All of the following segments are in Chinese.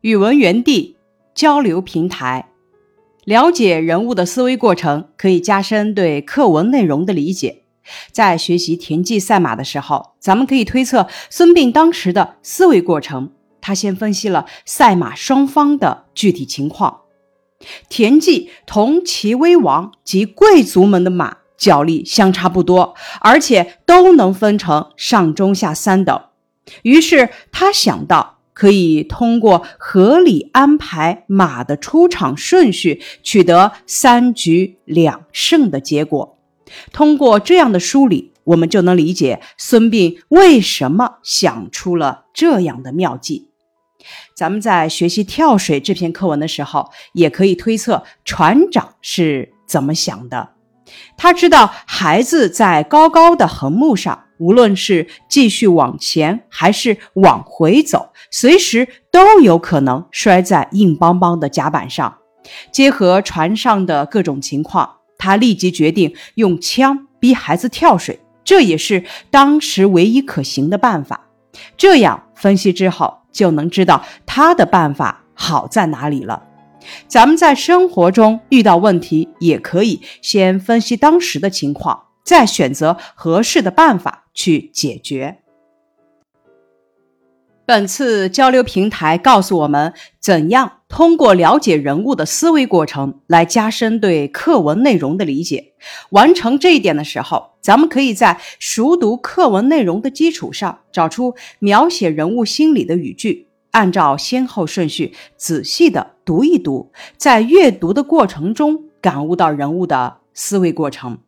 语文园地交流平台，了解人物的思维过程，可以加深对课文内容的理解。在学习田忌赛马的时候，咱们可以推测孙膑当时的思维过程。他先分析了赛马双方的具体情况。田忌同齐威王及贵族们的马脚力相差不多，而且都能分成上中下三等。于是他想到。可以通过合理安排马的出场顺序，取得三局两胜的结果。通过这样的梳理，我们就能理解孙膑为什么想出了这样的妙计。咱们在学习跳水这篇课文的时候，也可以推测船长是怎么想的。他知道孩子在高高的横木上。无论是继续往前还是往回走，随时都有可能摔在硬邦邦的甲板上。结合船上的各种情况，他立即决定用枪逼孩子跳水，这也是当时唯一可行的办法。这样分析之后，就能知道他的办法好在哪里了。咱们在生活中遇到问题，也可以先分析当时的情况。再选择合适的办法去解决。本次交流平台告诉我们，怎样通过了解人物的思维过程来加深对课文内容的理解。完成这一点的时候，咱们可以在熟读课文内容的基础上，找出描写人物心理的语句，按照先后顺序仔细的读一读，在阅读的过程中感悟到人物的思维过程。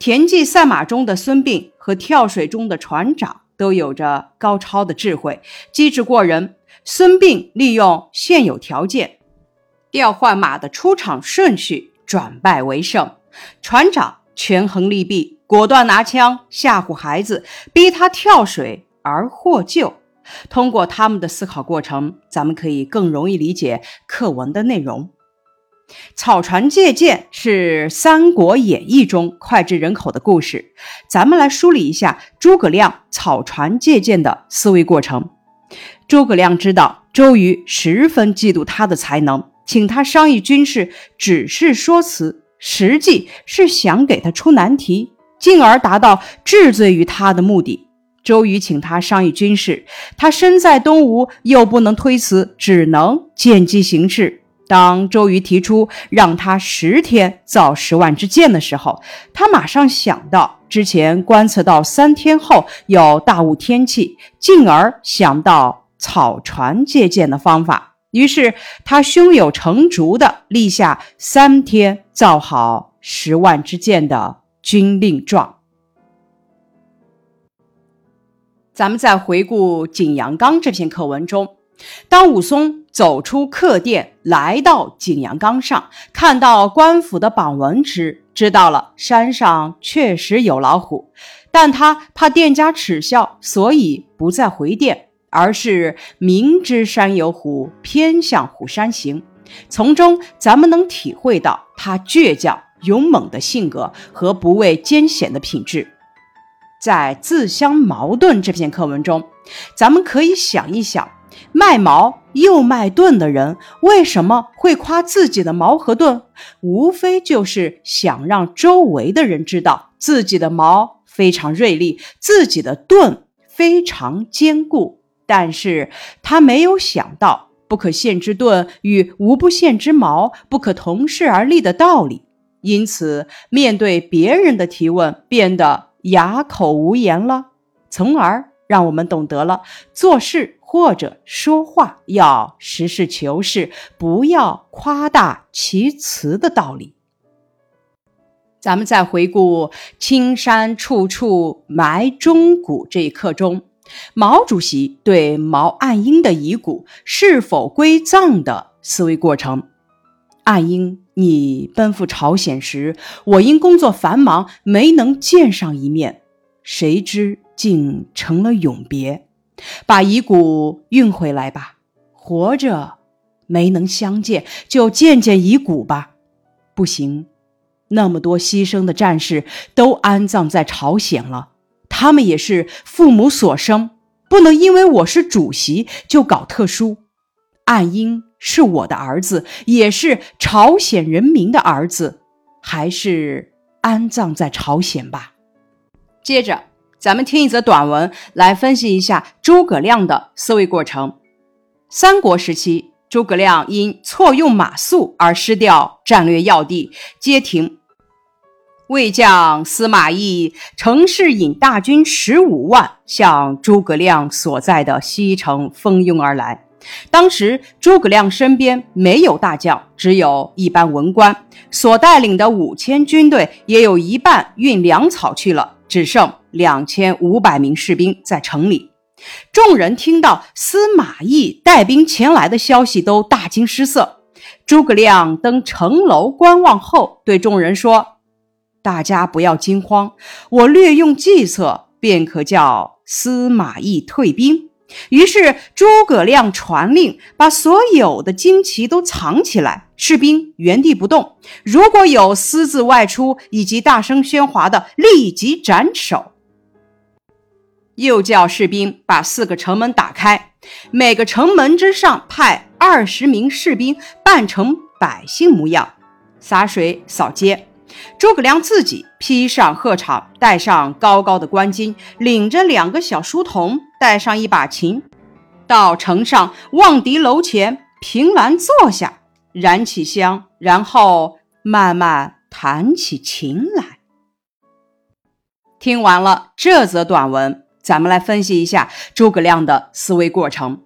田忌赛马中的孙膑和跳水中的船长都有着高超的智慧，机智过人。孙膑利用现有条件调换马的出场顺序，转败为胜；船长权衡利弊，果断拿枪吓唬孩子，逼他跳水而获救。通过他们的思考过程，咱们可以更容易理解课文的内容。草船借箭是《三国演义》中脍炙人口的故事，咱们来梳理一下诸葛亮草船借箭的思维过程。诸葛亮知道周瑜十分嫉妒他的才能，请他商议军事，只是说辞，实际是想给他出难题，进而达到治罪于他的目的。周瑜请他商议军事，他身在东吴，又不能推辞，只能见机行事。当周瑜提出让他十天造十万支箭的时候，他马上想到之前观测到三天后有大雾天气，进而想到草船借箭的方法。于是他胸有成竹地立下三天造好十万支箭的军令状。咱们再回顾《景阳冈》这篇课文中。当武松走出客店，来到景阳冈上，看到官府的榜文时，知道了山上确实有老虎，但他怕店家耻笑，所以不再回店，而是明知山有虎，偏向虎山行。从中，咱们能体会到他倔强勇猛的性格和不畏艰险的品质。在《自相矛盾》这篇课文中，咱们可以想一想。卖矛又卖盾的人为什么会夸自己的矛和盾？无非就是想让周围的人知道自己的矛非常锐利，自己的盾非常坚固。但是他没有想到“不可陷之盾”与“无不陷之矛”不可同世而立的道理，因此面对别人的提问，变得哑口无言了，从而让我们懂得了做事。或者说话要实事求是，不要夸大其词的道理。咱们再回顾“青山处处埋忠骨”这一课中，毛主席对毛岸英的遗骨是否归葬的思维过程。岸英，你奔赴朝鲜时，我因工作繁忙没能见上一面，谁知竟成了永别。把遗骨运回来吧，活着没能相见，就见见遗骨吧。不行，那么多牺牲的战士都安葬在朝鲜了，他们也是父母所生，不能因为我是主席就搞特殊。岸英是我的儿子，也是朝鲜人民的儿子，还是安葬在朝鲜吧。接着，咱们听一则短文，来分析一下诸葛亮的思维过程。三国时期，诸葛亮因错用马谡而失掉战略要地，街亭。魏将司马懿乘势引大军十五万向诸葛亮所在的西城蜂拥而来。当时诸葛亮身边没有大将，只有一班文官，所带领的五千军队也有一半运粮草去了，只剩两千五百名士兵在城里。众人听到司马懿带兵前来的消息，都大惊失色。诸葛亮登城楼观望后，对众人说。大家不要惊慌，我略用计策，便可叫司马懿退兵。于是诸葛亮传令，把所有的旌旗都藏起来，士兵原地不动。如果有私自外出以及大声喧哗的，立即斩首。又叫士兵把四个城门打开，每个城门之上派二十名士兵，扮成百姓模样，洒水扫街。诸葛亮自己披上鹤氅，戴上高高的冠巾，领着两个小书童，带上一把琴，到城上望敌楼前凭栏坐下，燃起香，然后慢慢弹起琴来。听完了这则短文，咱们来分析一下诸葛亮的思维过程。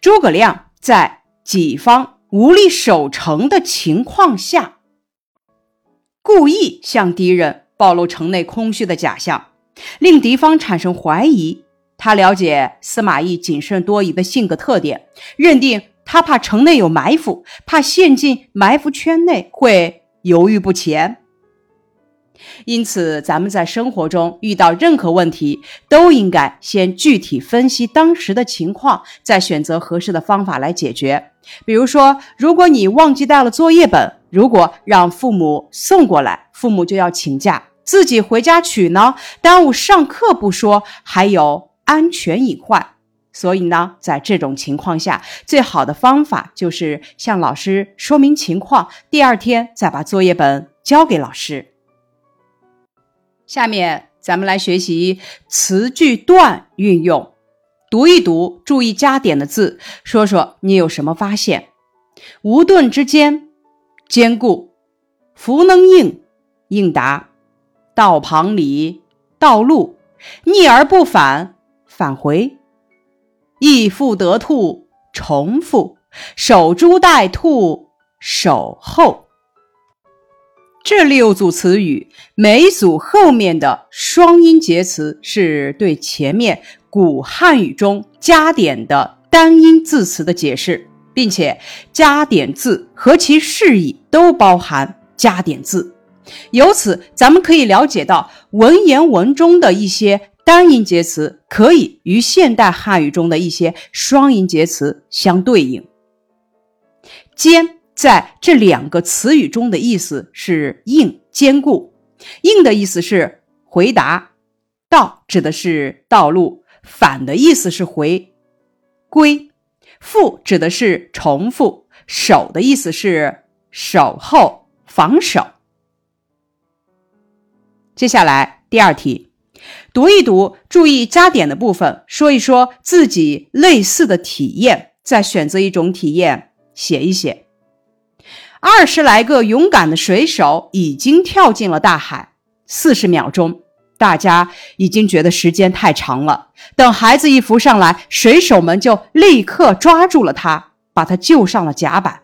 诸葛亮在己方无力守城的情况下。故意向敌人暴露城内空虚的假象，令敌方产生怀疑。他了解司马懿谨慎多疑的性格特点，认定他怕城内有埋伏，怕陷进埋伏圈内会犹豫不前。因此，咱们在生活中遇到任何问题，都应该先具体分析当时的情况，再选择合适的方法来解决。比如说，如果你忘记带了作业本，如果让父母送过来，父母就要请假，自己回家取呢，耽误上课不说，还有安全隐患。所以呢，在这种情况下，最好的方法就是向老师说明情况，第二天再把作业本交给老师。下面咱们来学习词句段运用，读一读，注意加点的字，说说你有什么发现。无盾之间。坚固，弗能应，应答；道旁里，道路，逆而不返，返回；义复得兔，重复；守株待兔，守候。这六组词语，每组后面的双音节词是对前面古汉语中加点的单音字词的解释。并且加点字和其释义都包含加点字，由此咱们可以了解到文言文中的一些单音节词可以与现代汉语中的一些双音节词相对应。坚在这两个词语中的意思是硬、坚固。硬的意思是回答，道指的是道路，反的意思是回归。复指的是重复，守的意思是守候、防守。接下来第二题，读一读，注意加点的部分，说一说自己类似的体验，再选择一种体验写一写。二十来个勇敢的水手已经跳进了大海，四十秒钟。大家已经觉得时间太长了。等孩子一浮上来，水手们就立刻抓住了他，把他救上了甲板。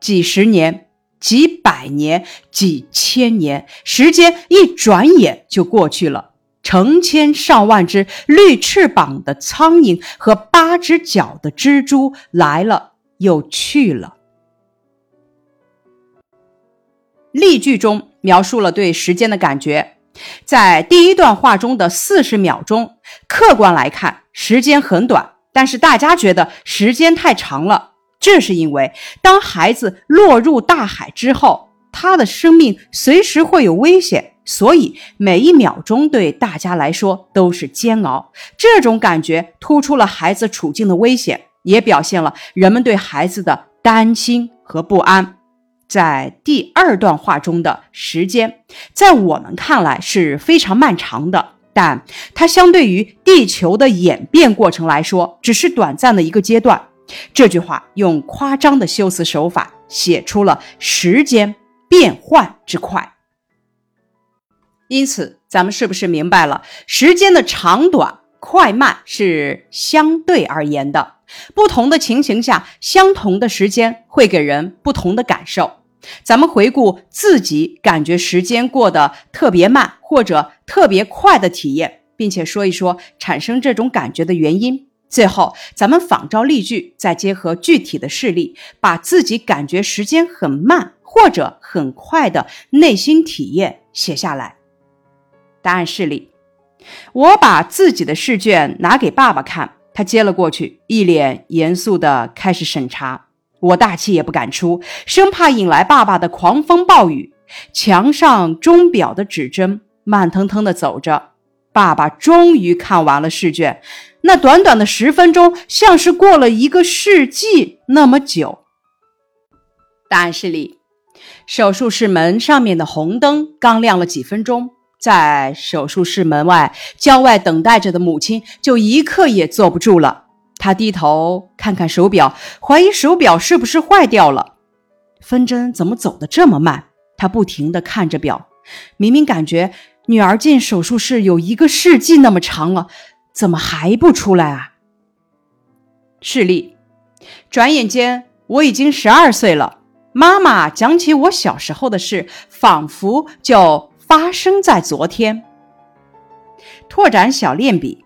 几十年、几百年、几千年，时间一转眼就过去了。成千上万只绿翅膀的苍蝇和八只脚的蜘蛛来了又去了。例句中。描述了对时间的感觉，在第一段话中的四十秒钟，客观来看时间很短，但是大家觉得时间太长了。这是因为当孩子落入大海之后，他的生命随时会有危险，所以每一秒钟对大家来说都是煎熬。这种感觉突出了孩子处境的危险。也表现了人们对孩子的担心和不安。在第二段话中的时间，在我们看来是非常漫长的，但它相对于地球的演变过程来说，只是短暂的一个阶段。这句话用夸张的修辞手法写出了时间变换之快。因此，咱们是不是明白了时间的长短、快慢是相对而言的？不同的情形下，相同的时间会给人不同的感受。咱们回顾自己感觉时间过得特别慢或者特别快的体验，并且说一说产生这种感觉的原因。最后，咱们仿照例句，再结合具体的事例，把自己感觉时间很慢或者很快的内心体验写下来。答案示例：我把自己的试卷拿给爸爸看，他接了过去，一脸严肃地开始审查。我大气也不敢出，生怕引来爸爸的狂风暴雨。墙上钟表的指针慢腾腾地走着。爸爸终于看完了试卷，那短短的十分钟，像是过了一个世纪那么久。答案是里，手术室门上面的红灯刚亮了几分钟，在手术室门外郊外等待着的母亲就一刻也坐不住了。他低头看看手表，怀疑手表是不是坏掉了。分针怎么走得这么慢？他不停地看着表，明明感觉女儿进手术室有一个世纪那么长了，怎么还不出来啊？示例：转眼间我已经十二岁了。妈妈讲起我小时候的事，仿佛就发生在昨天。拓展小练笔。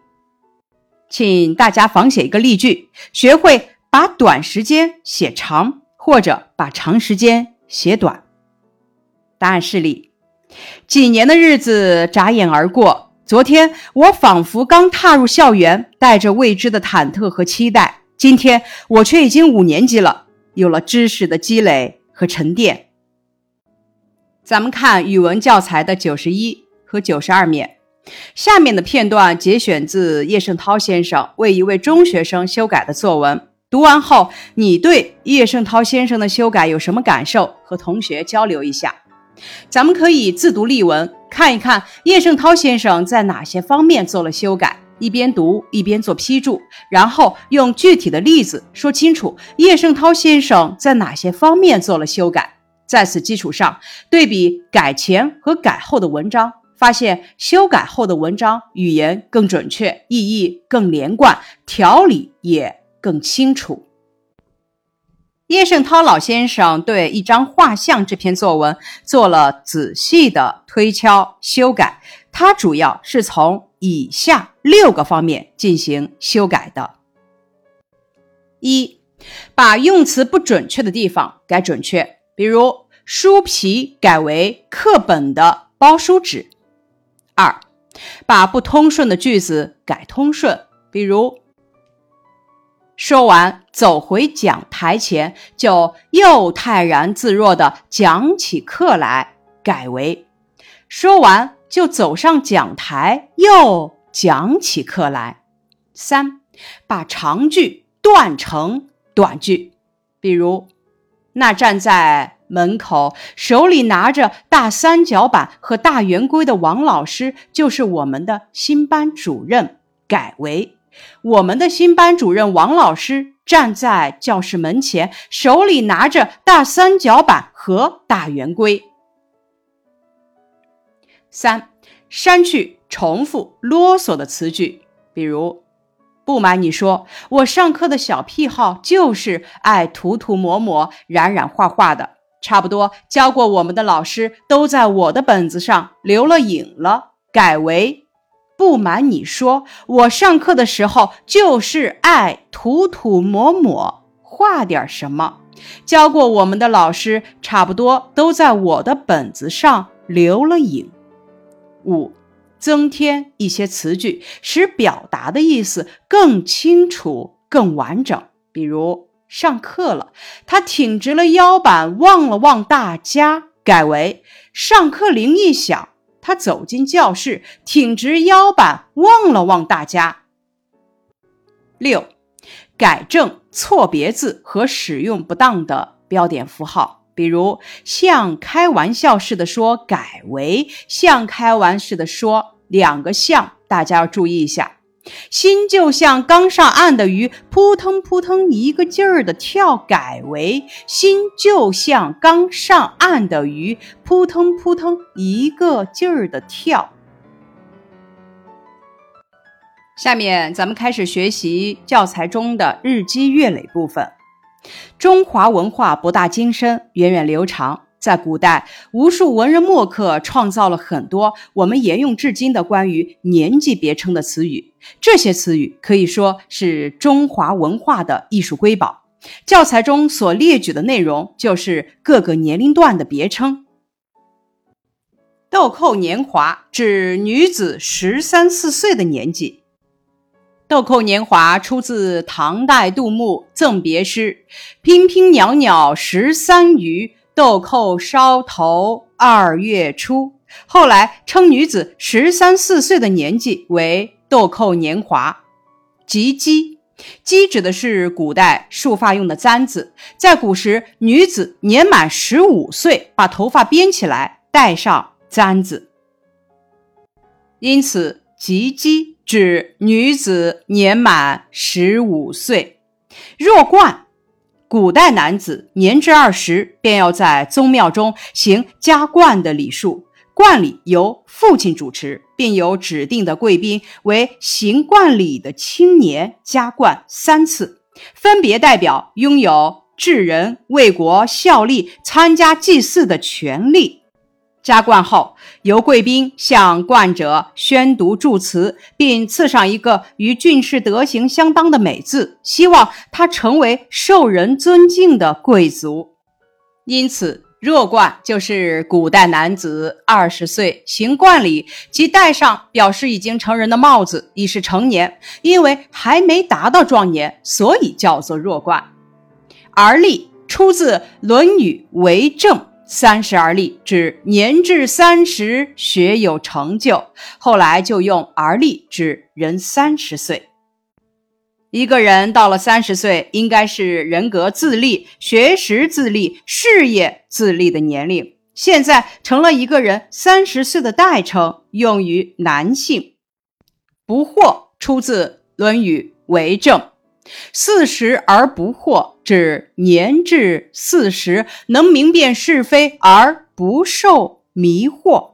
请大家仿写一个例句，学会把短时间写长，或者把长时间写短。答案示例：几年的日子眨眼而过，昨天我仿佛刚踏入校园，带着未知的忐忑和期待；今天我却已经五年级了，有了知识的积累和沉淀。咱们看语文教材的九十一和九十二面。下面的片段节选自叶圣涛先生为一位中学生修改的作文。读完后，你对叶圣涛先生的修改有什么感受？和同学交流一下。咱们可以自读例文，看一看叶圣涛先生在哪些方面做了修改，一边读一边做批注，然后用具体的例子说清楚叶圣涛先生在哪些方面做了修改。在此基础上，对比改前和改后的文章。发现修改后的文章语言更准确，意义更连贯，条理也更清楚。叶圣涛老先生对一张画像这篇作文做了仔细的推敲修改，他主要是从以下六个方面进行修改的：一，把用词不准确的地方改准确，比如书皮改为课本的包书纸。二，把不通顺的句子改通顺，比如说完走回讲台前，就又泰然自若的讲起课来，改为说完就走上讲台，又讲起课来。三，把长句断成短句，比如那站在。门口手里拿着大三角板和大圆规的王老师就是我们的新班主任。改为我们的新班主任王老师站在教室门前，手里拿着大三角板和大圆规。三，删去重复啰嗦的词句，比如不瞒你说，我上课的小癖好就是爱涂涂抹抹、染染画画的。差不多教过我们的老师都在我的本子上留了影了，改为不瞒你说，我上课的时候就是爱涂涂抹抹画点什么，教过我们的老师差不多都在我的本子上留了影。五，增添一些词句，使表达的意思更清楚、更完整，比如。上课了，他挺直了腰板，望了望大家，改为上课铃一响，他走进教室，挺直腰板，望了望大家。六，改正错别字和使用不当的标点符号，比如像开玩笑似的说改为像开玩似的说，两个像大家要注意一下。心就像刚上岸的鱼，扑腾扑腾一个劲儿的跳，改为心就像刚上岸的鱼，扑腾扑腾一个劲儿的跳。下面咱们开始学习教材中的日积月累部分。中华文化博大精深，源远流长。在古代，无数文人墨客创造了很多我们沿用至今的关于年纪别称的词语。这些词语可以说是中华文化的艺术瑰宝。教材中所列举的内容就是各个年龄段的别称。豆蔻年华指女子十三四岁的年纪。豆蔻年华出自唐代杜牧《赠别诗》：“娉娉袅袅十三余。”豆蔻梢头二月初，后来称女子十三四岁的年纪为豆蔻年华。及笄，笄指的是古代束发用的簪子。在古时，女子年满十五岁，把头发编起来，戴上簪子，因此及笄指女子年满十五岁。弱冠。古代男子年至二十，便要在宗庙中行加冠的礼数。冠礼由父亲主持，并由指定的贵宾为行冠礼的青年加冠三次，分别代表拥有治人、为国效力、参加祭祀的权利。加冠后，由贵宾向冠者宣读祝词，并赐上一个与俊士德行相当的美字，希望他成为受人尊敬的贵族。因此，弱冠就是古代男子二十岁行冠礼，即戴上表示已经成人的帽子，已是成年。因为还没达到壮年，所以叫做弱冠。而立出自《论语·为政》。三十而立，指年至三十学有成就。后来就用而立，指人三十岁。一个人到了三十岁，应该是人格自立、学识自立、事业自立的年龄。现在成了一个人三十岁的代称，用于男性。不惑出自《论语·为政》。四十而不惑，指年至四十能明辨是非而不受迷惑，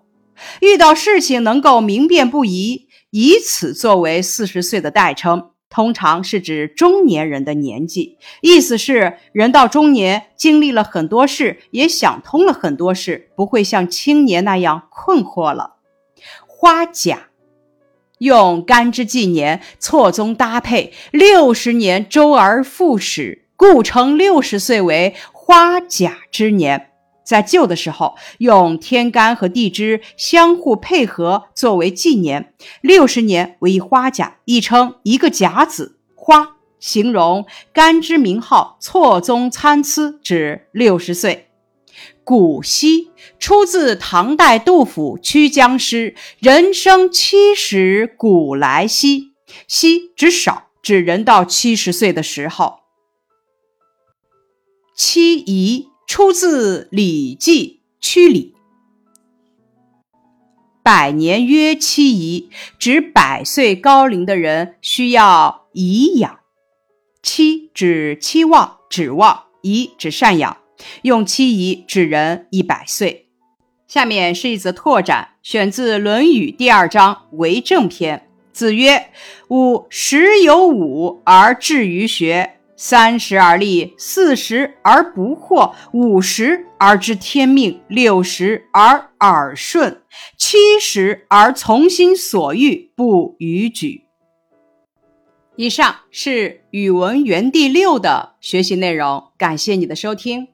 遇到事情能够明辨不疑，以此作为四十岁的代称，通常是指中年人的年纪。意思是人到中年，经历了很多事，也想通了很多事，不会像青年那样困惑了。花甲。用干支纪年错综搭配，六十年周而复始，故称六十岁为花甲之年。在旧的时候，用天干和地支相互配合作为纪年，六十年为一花甲，亦称一个甲子花，形容干支名号错综参差，指六十岁。古稀出自唐代杜甫《曲江诗》：“人生七十古来稀。”稀指少，指人到七十岁的时候。七宜出自《礼记·曲礼》：“百年曰七宜，指百岁高龄的人需要颐养。期指期望、指望；颐指赡养。用七宜指人一百岁。下面是一则拓展，选自《论语》第二章《为政篇》。子曰：“吾十有五而志于学，三十而立，四十而不惑，五十而知天命，六十而耳顺，七十而从心所欲，不逾矩。”以上是语文园地六的学习内容，感谢你的收听。